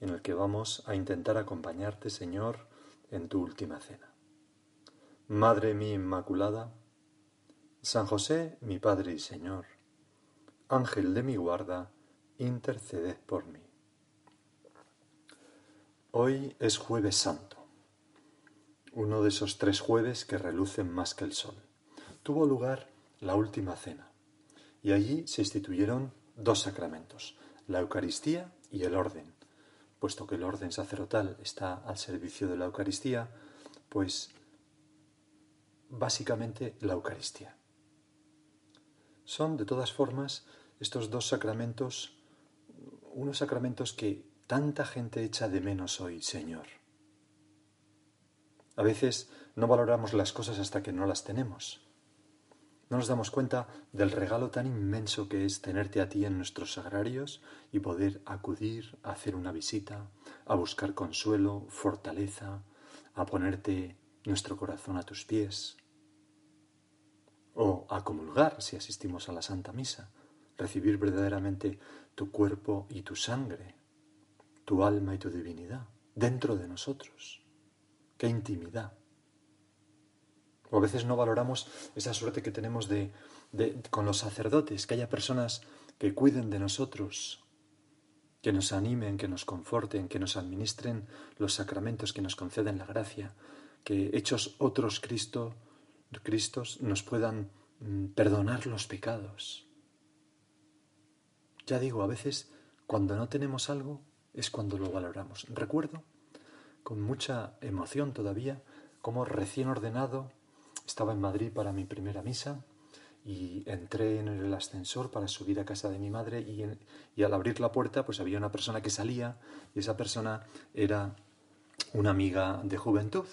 en el que vamos a intentar acompañarte, Señor, en tu última cena. Madre mía Inmaculada, San José, mi Padre y Señor, Ángel de mi guarda, interceded por mí. Hoy es jueves santo, uno de esos tres jueves que relucen más que el sol. Tuvo lugar la última cena y allí se instituyeron dos sacramentos, la Eucaristía y el orden, puesto que el orden sacerdotal está al servicio de la Eucaristía, pues básicamente la Eucaristía. Son, de todas formas, estos dos sacramentos, unos sacramentos que tanta gente echa de menos hoy, Señor. A veces no valoramos las cosas hasta que no las tenemos. No nos damos cuenta del regalo tan inmenso que es tenerte a ti en nuestros sagrarios y poder acudir a hacer una visita, a buscar consuelo, fortaleza, a ponerte nuestro corazón a tus pies. O a comulgar si asistimos a la Santa Misa, recibir verdaderamente tu cuerpo y tu sangre, tu alma y tu divinidad dentro de nosotros. ¡Qué intimidad! O a veces no valoramos esa suerte que tenemos de, con los sacerdotes, que haya personas que cuiden de nosotros, que nos animen, que nos conforten, que nos administren los sacramentos, que nos conceden la gracia, que hechos otros Cristo, Cristos nos puedan mm, perdonar los pecados. Ya digo, a veces cuando no tenemos algo es cuando lo valoramos. Recuerdo con mucha emoción todavía como recién ordenado estaba en Madrid para mi primera misa y entré en el ascensor para subir a casa de mi madre y, al abrir la puerta pues había una persona que salía y esa persona era una amiga de juventud.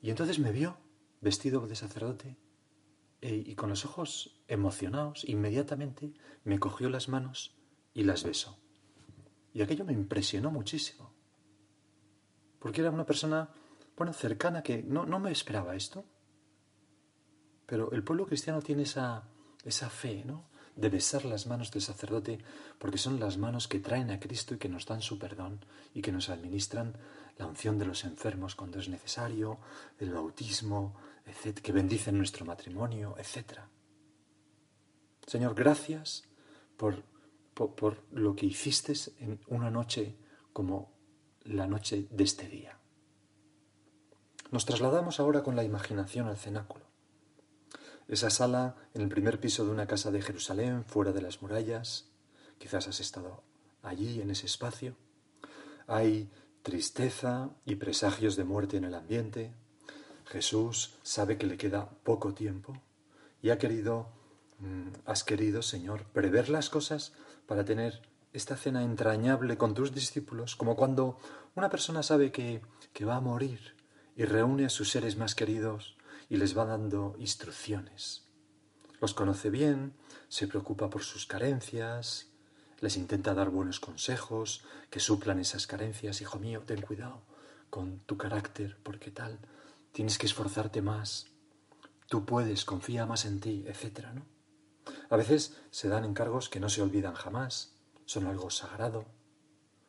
Y entonces me vio vestido de sacerdote e, y con los ojos emocionados, inmediatamente me cogió las manos y las besó. Y aquello me impresionó muchísimo. Porque era una persona, bueno, cercana que no, no me esperaba esto. Pero el pueblo cristiano tiene esa, esa fe, ¿no? De besar las manos del sacerdote, porque son las manos que traen a Cristo y que nos dan su perdón y que nos administran la unción de los enfermos cuando es necesario, el bautismo, etc., que bendicen nuestro matrimonio, etc. Señor, gracias por, por, por lo que hiciste en una noche como la noche de este día. Nos trasladamos ahora con la imaginación al cenáculo. Esa sala en el primer piso de una casa de Jerusalén, fuera de las murallas. Quizás has estado allí, en ese espacio. Hay tristeza y presagios de muerte en el ambiente. Jesús sabe que le queda poco tiempo y ha querido, mm, has querido, Señor, prever las cosas para tener esta cena entrañable con tus discípulos, como cuando una persona sabe que, que va a morir y reúne a sus seres más queridos y les va dando instrucciones. Los conoce bien, se preocupa por sus carencias, les intenta dar buenos consejos que suplan esas carencias. Hijo mío, ten cuidado con tu carácter, porque tal, tienes que esforzarte más, tú puedes, confía más en ti, etc. ¿no? A veces se dan encargos que no se olvidan jamás, son algo sagrado.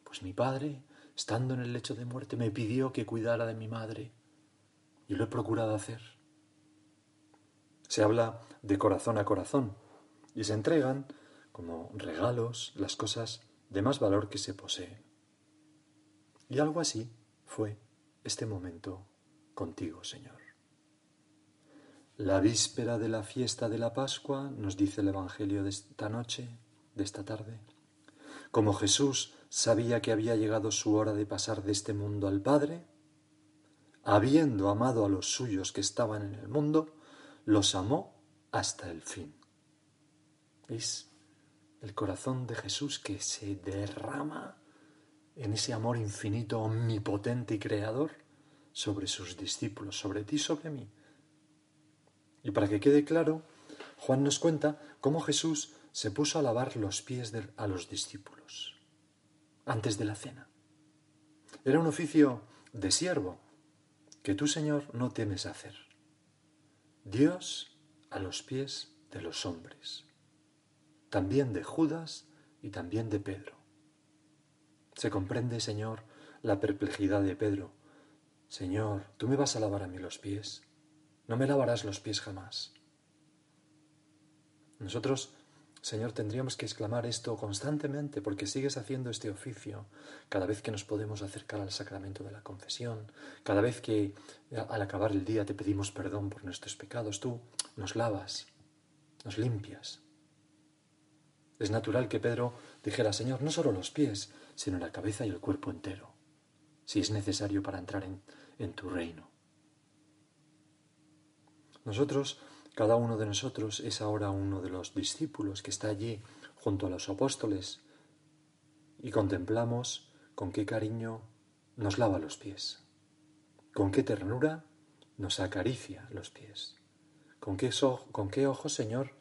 Pues mi padre, estando en el lecho de muerte, me pidió que cuidara de mi madre y lo he procurado hacer. Se habla de corazón a corazón y se entregan como regalos las cosas de más valor que se poseen. Y algo así fue este momento contigo, Señor. La víspera de la fiesta de la Pascua, nos dice el Evangelio de esta noche, de esta tarde, como Jesús sabía que había llegado su hora de pasar de este mundo al Padre, habiendo amado a los suyos que estaban en el mundo, los amó hasta el fin. ¿Veis? El corazón de Jesús que se derrama en ese amor infinito, omnipotente y creador, sobre sus discípulos, sobre ti, sobre mí. Y para que quede claro, Juan nos cuenta cómo Jesús se puso a lavar los pies a los discípulos antes de la cena. Era un oficio de siervo que tú, Señor, no temes hacer. Dios a los pies de los hombres, también de Judas y también de Pedro. Se comprende, Señor, la perplejidad de Pedro. Señor, tú me vas a lavar a mí los pies. No me lavarás los pies jamás. Nosotros, Señor, tendríamos que exclamar esto constantemente porque sigues haciendo este oficio cada vez que nos podemos acercar al sacramento de la confesión, cada vez que al acabar el día te pedimos perdón por nuestros pecados, tú nos lavas, nos limpias. Es natural que Pedro dijera, Señor, no solo los pies, sino la cabeza y el cuerpo entero, si es necesario para entrar en, en tu reino. Nosotros, cada uno de nosotros es ahora uno de los discípulos que está allí junto a los apóstoles y contemplamos con qué cariño nos lava los pies, con qué ternura nos acaricia los pies, con qué, ojos, Señor,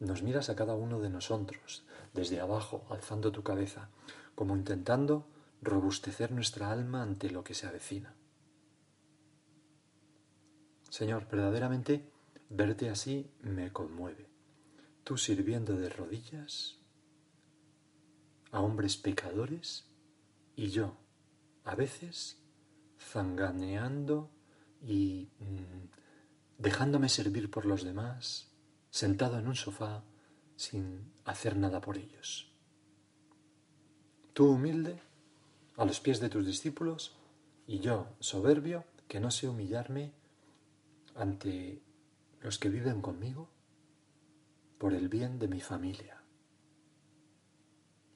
nos miras a cada uno de nosotros, desde abajo, alzando tu cabeza, como intentando robustecer nuestra alma ante lo que se avecina. Señor, verdaderamente verte así me conmueve. Tú sirviendo de rodillas a hombres pecadores y yo, a veces, zanganeando y mm, dejándome servir por los demás, sentado en un sofá sin hacer nada por ellos. Tú humilde, a los pies de tus discípulos, y yo, soberbio, que no sé humillarme ante los que viven conmigo por el bien de mi familia.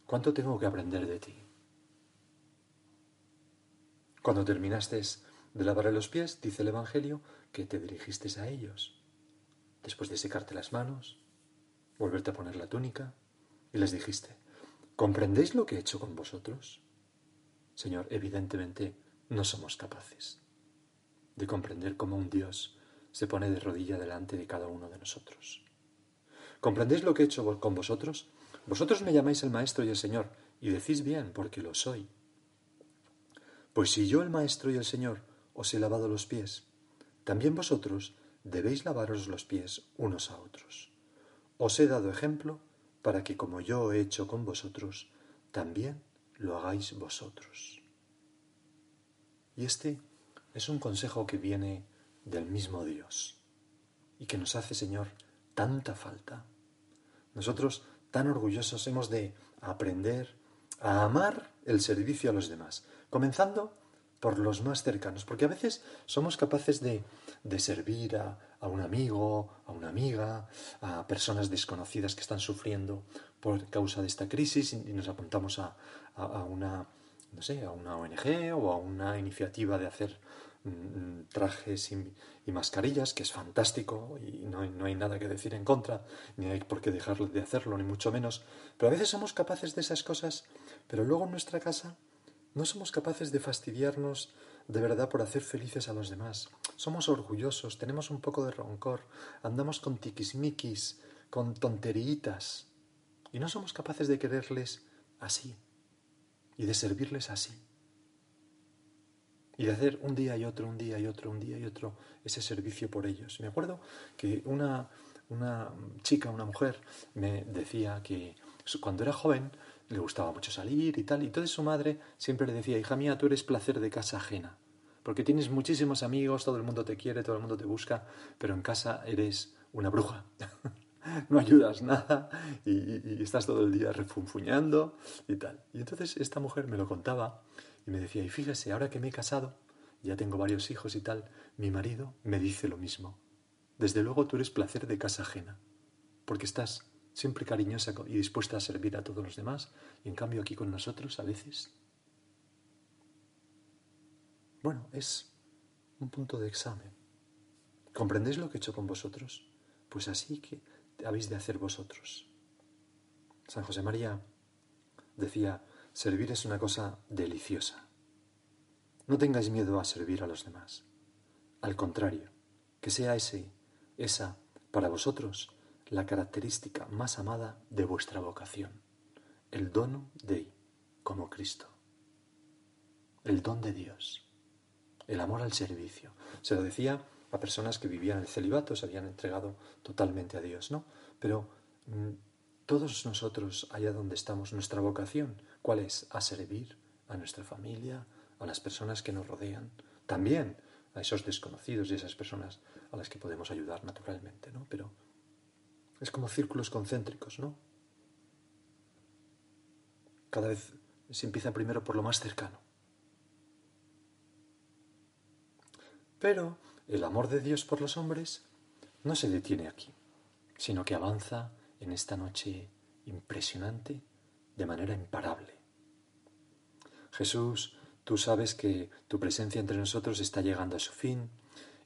¿Cuánto tengo que aprender de ti? Cuando terminaste de lavar los pies, dice el Evangelio, que te dirigiste a ellos. Después de secarte las manos, volverte a poner la túnica, y les dijiste, ¿comprendéis lo que he hecho con vosotros? Señor, evidentemente no somos capaces de comprender cómo un Dios se pone de rodilla delante de cada uno de nosotros. ¿Comprendéis lo que he hecho con vosotros? Vosotros me llamáis el Maestro y el Señor, y decís bien, porque lo soy. Pues si yo, el Maestro y el Señor, os he lavado los pies, también vosotros debéis lavaros los pies unos a otros. Os he dado ejemplo para que como yo he hecho con vosotros, también lo hagáis vosotros. Y este es un consejo que viene del mismo Dios y que nos hace, Señor, tanta falta. Nosotros tan orgullosos hemos de aprender a amar el servicio a los demás, comenzando por los más cercanos, porque a veces somos capaces de, servir a, un amigo, a una amiga, a personas desconocidas que están sufriendo por causa de esta crisis y nos apuntamos a, a una, no sé, a una ONG o a una iniciativa de hacer trajes y, mascarillas, que es fantástico y no no hay, nada que decir en contra, ni hay por qué dejar de hacerlo, ni mucho menos. Pero a veces somos capaces de esas cosas, pero luego en nuestra casa no somos capaces de fastidiarnos de verdad por hacer felices a los demás. Somos orgullosos, tenemos un poco de roncor, andamos con tiquismiquis, con tonteritas, y no somos capaces de quererles así y de servirles así. Y de hacer un día y otro, un día y otro, un día y otro ese servicio por ellos. Me acuerdo que una, una chica, una mujer, me decía que cuando era joven le gustaba mucho salir y tal, y entonces su madre siempre le decía, hija mía, tú eres placer de casa ajena, porque tienes muchísimos amigos, todo el mundo te quiere, todo el mundo te busca, pero en casa eres una bruja. no ayudas nada y, y, estás todo el día refunfuñando y tal. Y entonces esta mujer me lo contaba y me decía, y fíjese, ahora que me he casado, ya tengo varios hijos y tal, mi marido me dice lo mismo. Desde luego tú eres placer de casa ajena, porque estás siempre cariñosa y dispuesta a servir a todos los demás, y en cambio aquí con nosotros a veces... Bueno, es un punto de examen. ¿Comprendéis lo que he hecho con vosotros? Pues así que habéis de hacer vosotros. San José María decía, Servir es una cosa deliciosa. No tengáis miedo a servir a los demás. Al contrario, que sea ese, esa, para vosotros, la característica más amada de vuestra vocación, el dono Dei, como Cristo, el don de Dios, el amor al servicio. Se lo decía a personas que vivían el celibato, se habían entregado totalmente a Dios, ¿no? Pero mm, todos nosotros, allá donde estamos, nuestra vocación, ¿cuál es? A servir a nuestra familia, a las personas que nos rodean, también a esos desconocidos y esas personas a las que podemos ayudar naturalmente, ¿no? Pero es como círculos concéntricos, ¿no? Cada vez se empieza primero por lo más cercano. Pero el amor de Dios por los hombres no se detiene aquí, sino que avanza en esta noche impresionante de manera imparable. Jesús, tú sabes que tu presencia entre nosotros está llegando a su fin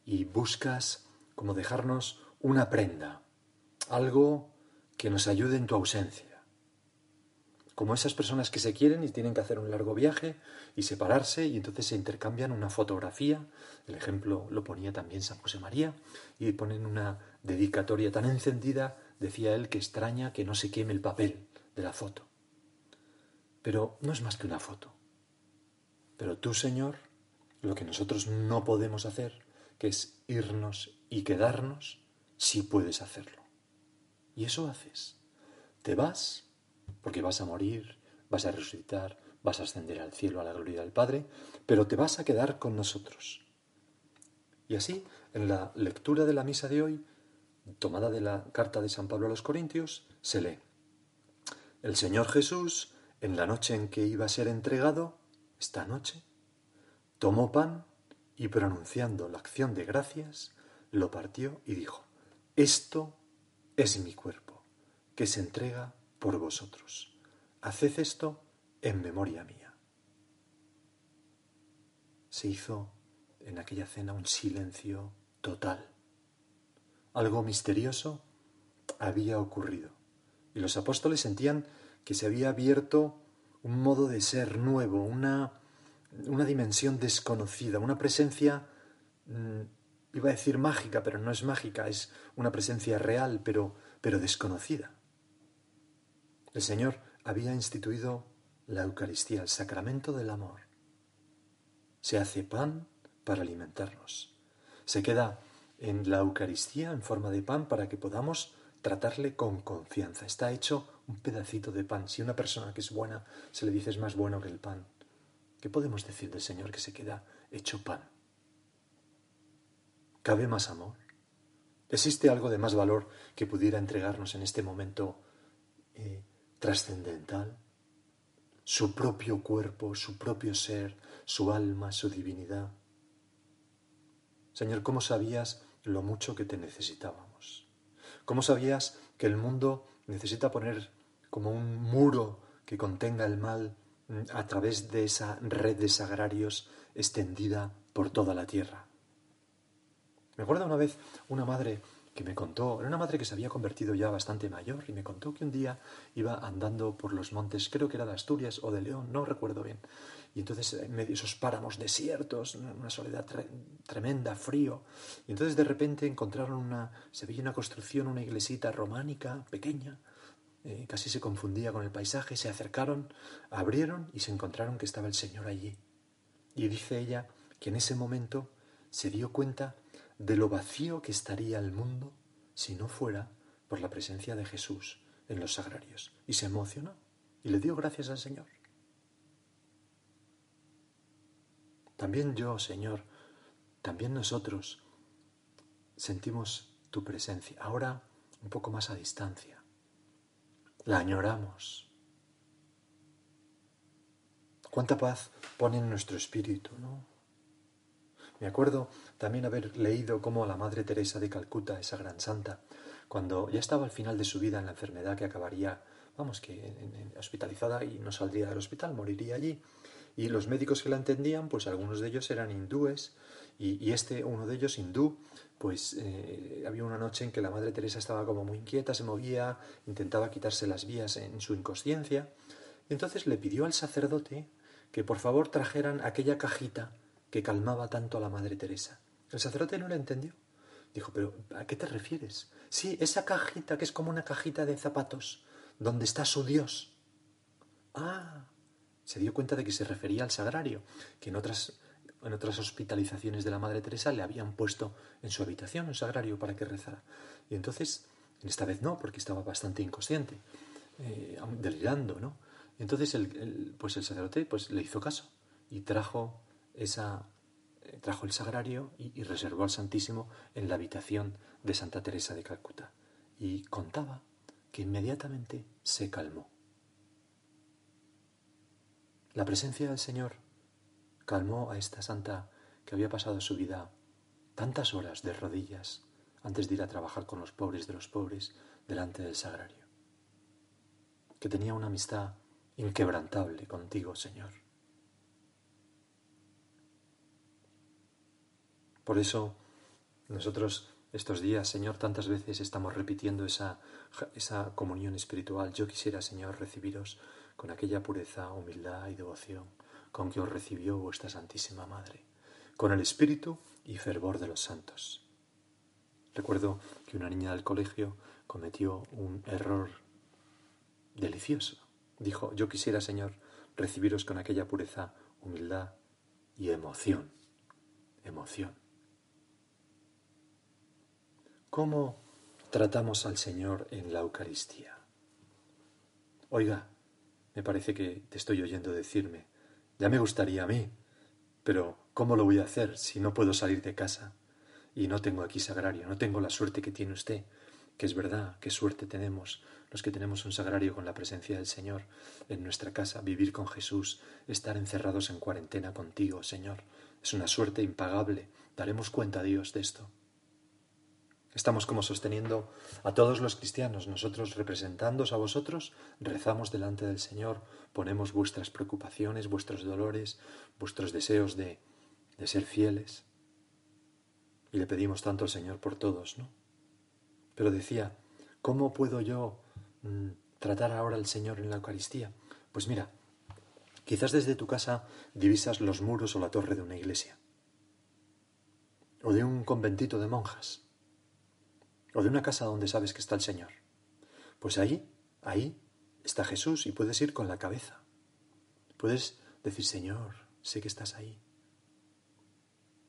y buscas como dejarnos una prenda, algo que nos ayude en tu ausencia. Como esas personas que se quieren y tienen que hacer un largo viaje y separarse y entonces se intercambian una fotografía, el ejemplo lo ponía también San José María, y ponen una dedicatoria tan encendida, decía él, que extraña que no se queme el papel de la foto. Pero no es más que una foto. Pero tú, Señor, lo que nosotros no podemos hacer, que es irnos y quedarnos, sí puedes hacerlo. Y eso haces. Te vas, porque vas a morir, vas a resucitar, vas a ascender al cielo a la gloria del Padre, pero te vas a quedar con nosotros. Y así, en la lectura de la misa de hoy, tomada de la carta de San Pablo a los Corintios, se lee, El Señor Jesús, en la noche en que iba a ser entregado, esta noche, tomó pan y pronunciando la acción de gracias, lo partió y dijo, Esto es mi cuerpo, que se entrega por vosotros. Haced esto en memoria mía. Se hizo en aquella cena un silencio total. Algo misterioso había ocurrido y los apóstoles sentían que se había abierto un modo de ser nuevo, una, una dimensión desconocida, una presencia, mm, iba a decir mágica, pero no es mágica, es una presencia real, pero, pero desconocida. El Señor había instituido la Eucaristía, el sacramento del amor. Se hace pan para alimentarnos. Se queda en la Eucaristía en forma de pan para que podamos tratarle con confianza. Está hecho un pedacito de pan. Si una persona que es buena se le dice es más bueno que el pan, ¿qué podemos decir del Señor que se queda hecho pan? ¿Cabe más amor? ¿Existe algo de más valor que pudiera entregarnos en este momento eh, trascendental? Su propio cuerpo, su propio ser, su alma, su divinidad. Señor, ¿cómo sabías lo mucho que te necesitábamos? ¿Cómo sabías que el mundo necesita poner como un muro que contenga el mal mm, a través de esa red de sagrarios extendida por toda la tierra? Me acuerdo una vez una madre que me contó, era una madre que se había convertido ya bastante mayor y me contó que un día iba andando por los montes, creo que era de Asturias o de León, no recuerdo bien, y entonces en medio de esos páramos desiertos, una soledad tremenda, frío. Y entonces de repente encontraron una, se veía una construcción, una iglesita románica, pequeña, eh, casi se confundía con el paisaje, se acercaron, abrieron y se encontraron que estaba el Señor allí. Y dice ella que en ese momento se dio cuenta de lo vacío que estaría el mundo si no fuera por la presencia de Jesús en los sagrarios. Y se emocionó y le dio gracias al Señor. También yo, Señor, también nosotros sentimos tu presencia, ahora un poco más a distancia. La añoramos. Cuánta paz pone en nuestro espíritu, ¿no? Me acuerdo también haber leído cómo la Madre Teresa de Calcuta, esa gran santa, cuando ya estaba al final de su vida en la enfermedad que acabaría, vamos, que hospitalizada y no saldría del hospital, moriría allí, y los médicos que la entendían, pues algunos de ellos eran hindúes, y, este, uno de ellos hindú, pues eh, había una noche en que la Madre Teresa estaba como muy inquieta, se movía, intentaba quitarse las vías en su inconsciencia, entonces le pidió al sacerdote que por favor trajeran aquella cajita que calmaba tanto a la Madre Teresa. El sacerdote no le entendió. Dijo, pero ¿a qué te refieres? Sí, esa cajita que es como una cajita de zapatos, donde está su Dios. Ah, se dio cuenta de que se refería al sagrario, que en otras, en otras hospitalizaciones de la Madre Teresa le habían puesto en su habitación un sagrario para que rezara. Y entonces, en esta vez no, porque estaba bastante inconsciente, eh, delirando, ¿no? Y entonces el, pues el sacerdote pues, le hizo caso y trajo, esa, eh, trajo el sagrario y, y reservó al Santísimo en la habitación de Santa Teresa de Calcuta. Y contaba que inmediatamente se calmó. La presencia del Señor calmó a esta santa que había pasado su vida tantas horas de rodillas antes de ir a trabajar con los pobres de los pobres delante del sagrario, que tenía una amistad inquebrantable contigo, Señor. Por eso nosotros estos días, Señor, tantas veces estamos repitiendo esa, esa comunión espiritual. Yo quisiera, Señor, recibiros con aquella pureza, humildad y devoción con que os recibió vuestra Santísima Madre, con el espíritu y fervor de los santos. Recuerdo que una niña del colegio cometió un error delicioso. Dijo, yo quisiera, Señor, recibiros con aquella pureza, humildad y emoción. Emoción. ¿Cómo tratamos al Señor en la Eucaristía? Oiga, me parece que te estoy oyendo decirme, ya me gustaría a mí, pero ¿cómo lo voy a hacer si no puedo salir de casa? Y no tengo aquí sagrario, no tengo la suerte que tiene usted, que es verdad, qué suerte tenemos los que tenemos un sagrario con la presencia del Señor en nuestra casa, vivir con Jesús, estar encerrados en cuarentena contigo, Señor. Es una suerte impagable. Daremos cuenta a Dios de esto. Estamos como sosteniendo a todos los cristianos. Nosotros representándoos a vosotros, rezamos delante del Señor, ponemos vuestras preocupaciones, vuestros dolores, vuestros deseos de, de ser fieles. Y le pedimos tanto al Señor por todos, ¿no? Pero decía, ¿cómo puedo yo mm, tratar ahora al Señor en la Eucaristía? Pues mira, quizás desde tu casa divisas los muros o la torre de una iglesia, o de un conventito de monjas o de una casa donde sabes que está el Señor. Pues ahí, ahí está Jesús y puedes ir con la cabeza. Puedes decir, Señor, sé que estás ahí.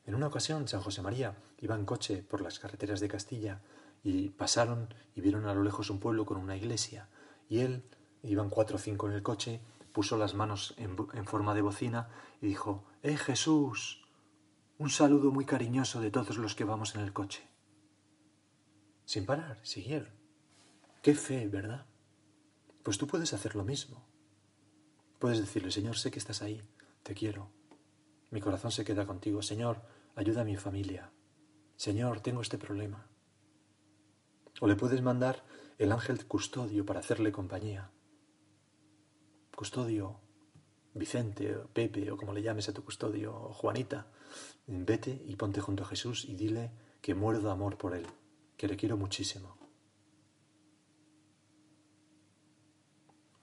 En una ocasión, San José María iba en coche por las carreteras de Castilla y pasaron y vieron a lo lejos un pueblo con una iglesia. Y él, iban cuatro o cinco en el coche, puso las manos en, en forma de bocina y dijo, ¡Eh Jesús! Un saludo muy cariñoso de todos los que vamos en el coche sin parar, siguieron. Qué fe, ¿verdad? Pues tú puedes hacer lo mismo. Puedes decirle, Señor, sé que estás ahí, te quiero. Mi corazón se queda contigo. Señor, ayuda a mi familia. Señor, tengo este problema. O le puedes mandar el ángel custodio para hacerle compañía. Custodio, Vicente, Pepe, o como le llames a tu custodio, Juanita, vete y ponte junto a Jesús y dile que muero de amor por él que le quiero muchísimo.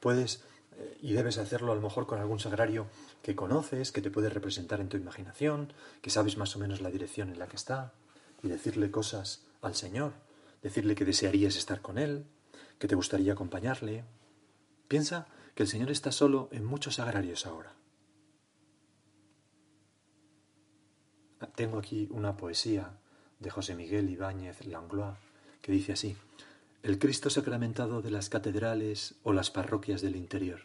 Puedes eh, y debes hacerlo a lo mejor con algún sagrario que conoces, que te puede representar en tu imaginación, que sabes más o menos la dirección en la que está, y decirle cosas al Señor, decirle que desearías estar con Él, que te gustaría acompañarle. Piensa que el Señor está solo en muchos sagrarios ahora. Tengo aquí una poesía de José Miguel Ibáñez Langlois, que dice así, el Cristo sacramentado de las catedrales o las parroquias del interior,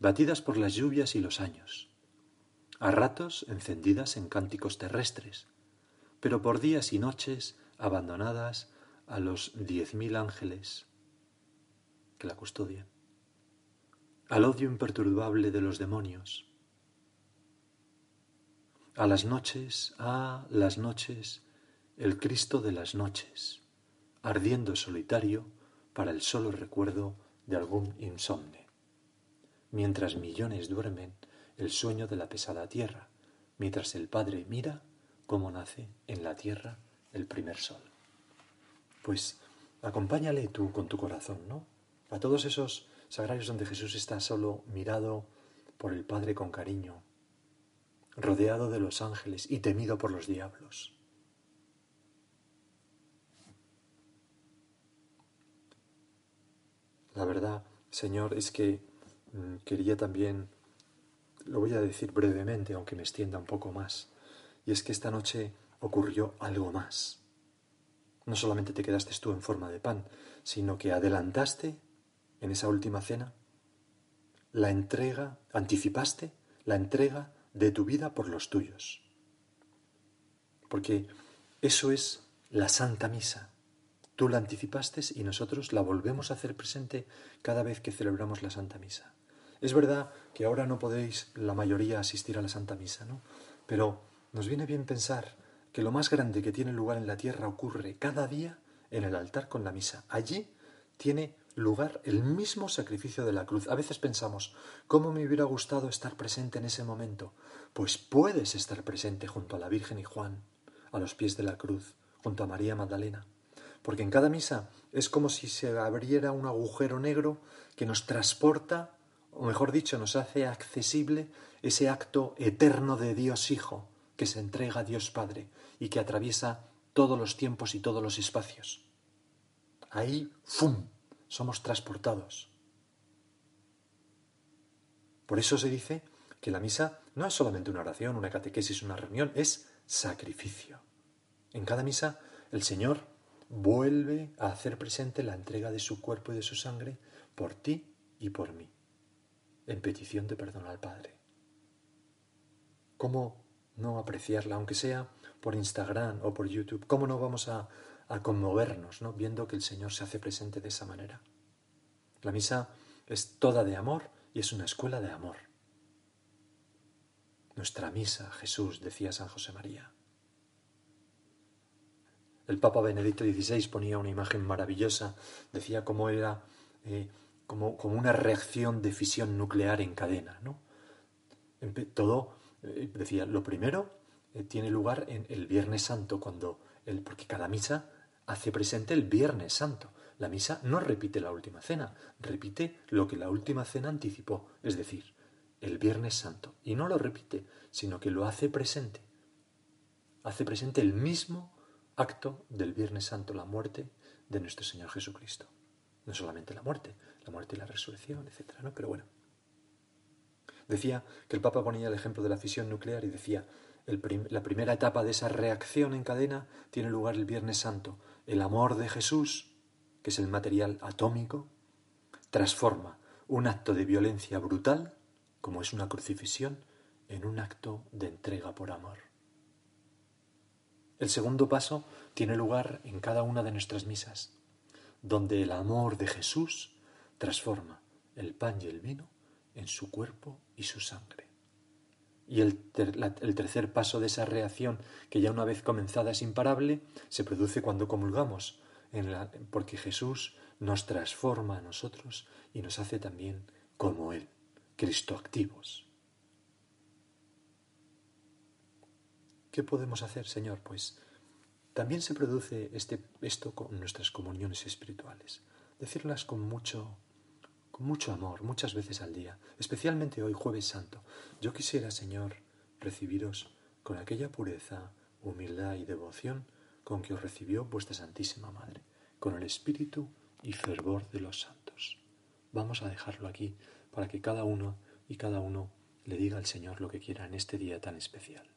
batidas por las lluvias y los años, a ratos encendidas en cánticos terrestres, pero por días y noches abandonadas a los diez mil ángeles que la custodian, al odio imperturbable de los demonios, a las noches, a las noches, el Cristo de las noches, ardiendo solitario para el solo recuerdo de algún insomne. Mientras millones duermen el sueño de la pesada tierra, mientras el Padre mira cómo nace en la tierra el primer sol. Pues acompáñale tú con tu corazón, ¿no? A todos esos sagrarios donde Jesús está solo mirado por el Padre con cariño, rodeado de los ángeles y temido por los diablos. La verdad, Señor, es que mm, quería también, lo voy a decir brevemente, aunque me extienda un poco más, y es que esta noche ocurrió algo más. No solamente te quedaste tú en forma de pan, sino que adelantaste en esa última cena la entrega, anticipaste la entrega de tu vida por los tuyos. Porque eso es la Santa Misa. Tú la anticipaste y nosotros la volvemos a hacer presente cada vez que celebramos la Santa Misa. Es verdad que ahora no podéis la mayoría asistir a la Santa Misa, ¿no? Pero nos viene bien pensar que lo más grande que tiene lugar en la tierra ocurre cada día en el altar con la misa. Allí tiene lugar el mismo sacrificio de la cruz. A veces pensamos, ¿cómo me hubiera gustado estar presente en ese momento? Pues puedes estar presente junto a la Virgen y Juan, a los pies de la cruz, junto a María Magdalena. Porque en cada misa es como si se abriera un agujero negro que nos transporta, o mejor dicho, nos hace accesible ese acto eterno de Dios Hijo, que se entrega a Dios Padre y que atraviesa todos los tiempos y todos los espacios. Ahí, ¡fum!, somos transportados. Por eso se dice que la misa no es solamente una oración, una catequesis, una reunión, es sacrificio. En cada misa el Señor vuelve a hacer presente la entrega de su cuerpo y de su sangre por ti y por mí, en petición de perdón al Padre. ¿Cómo no apreciarla, aunque sea por Instagram o por YouTube? ¿Cómo no vamos a a conmovernos, ¿no? viendo que el Señor se hace presente de esa manera. La misa es toda de amor y es una escuela de amor. Nuestra misa, Jesús, decía San José María. El Papa Benedicto XVI ponía una imagen maravillosa, decía cómo era eh, como, como, una reacción de fisión nuclear en cadena. ¿no? Todo, eh, decía, lo primero eh, tiene lugar en el Viernes Santo, cuando el, porque cada misa hace presente el Viernes Santo. La misa no repite la última cena, repite lo que la última cena anticipó, es decir, el Viernes Santo. Y no lo repite, sino que lo hace presente. Hace presente el mismo acto del Viernes Santo, la muerte de nuestro Señor Jesucristo. No solamente la muerte, la muerte y la resurrección, etc. ¿no? Pero bueno. Decía que el Papa ponía el ejemplo de la fisión nuclear y decía, la primera etapa de esa reacción en cadena tiene lugar el Viernes Santo, el amor de Jesús, que es el material atómico, transforma un acto de violencia brutal, como es una crucifixión, en un acto de entrega por amor. El segundo paso tiene lugar en cada una de nuestras misas, donde el amor de Jesús transforma el pan y el vino en su cuerpo y su sangre. Y el, tercer paso de esa reacción, que ya una vez comenzada es imparable, se produce cuando comulgamos, porque Jesús nos transforma a nosotros y nos hace también como Él, Cristoactivos. ¿Qué podemos hacer, Señor? Pues también se produce este, esto con nuestras comuniones espirituales. Decirlas con mucho con mucho amor, muchas veces al día, especialmente hoy jueves santo. Yo quisiera, Señor, recibiros con aquella pureza, humildad y devoción con que os recibió vuestra Santísima Madre, con el espíritu y fervor de los santos. Vamos a dejarlo aquí para que cada uno y cada uno le diga al Señor lo que quiera en este día tan especial.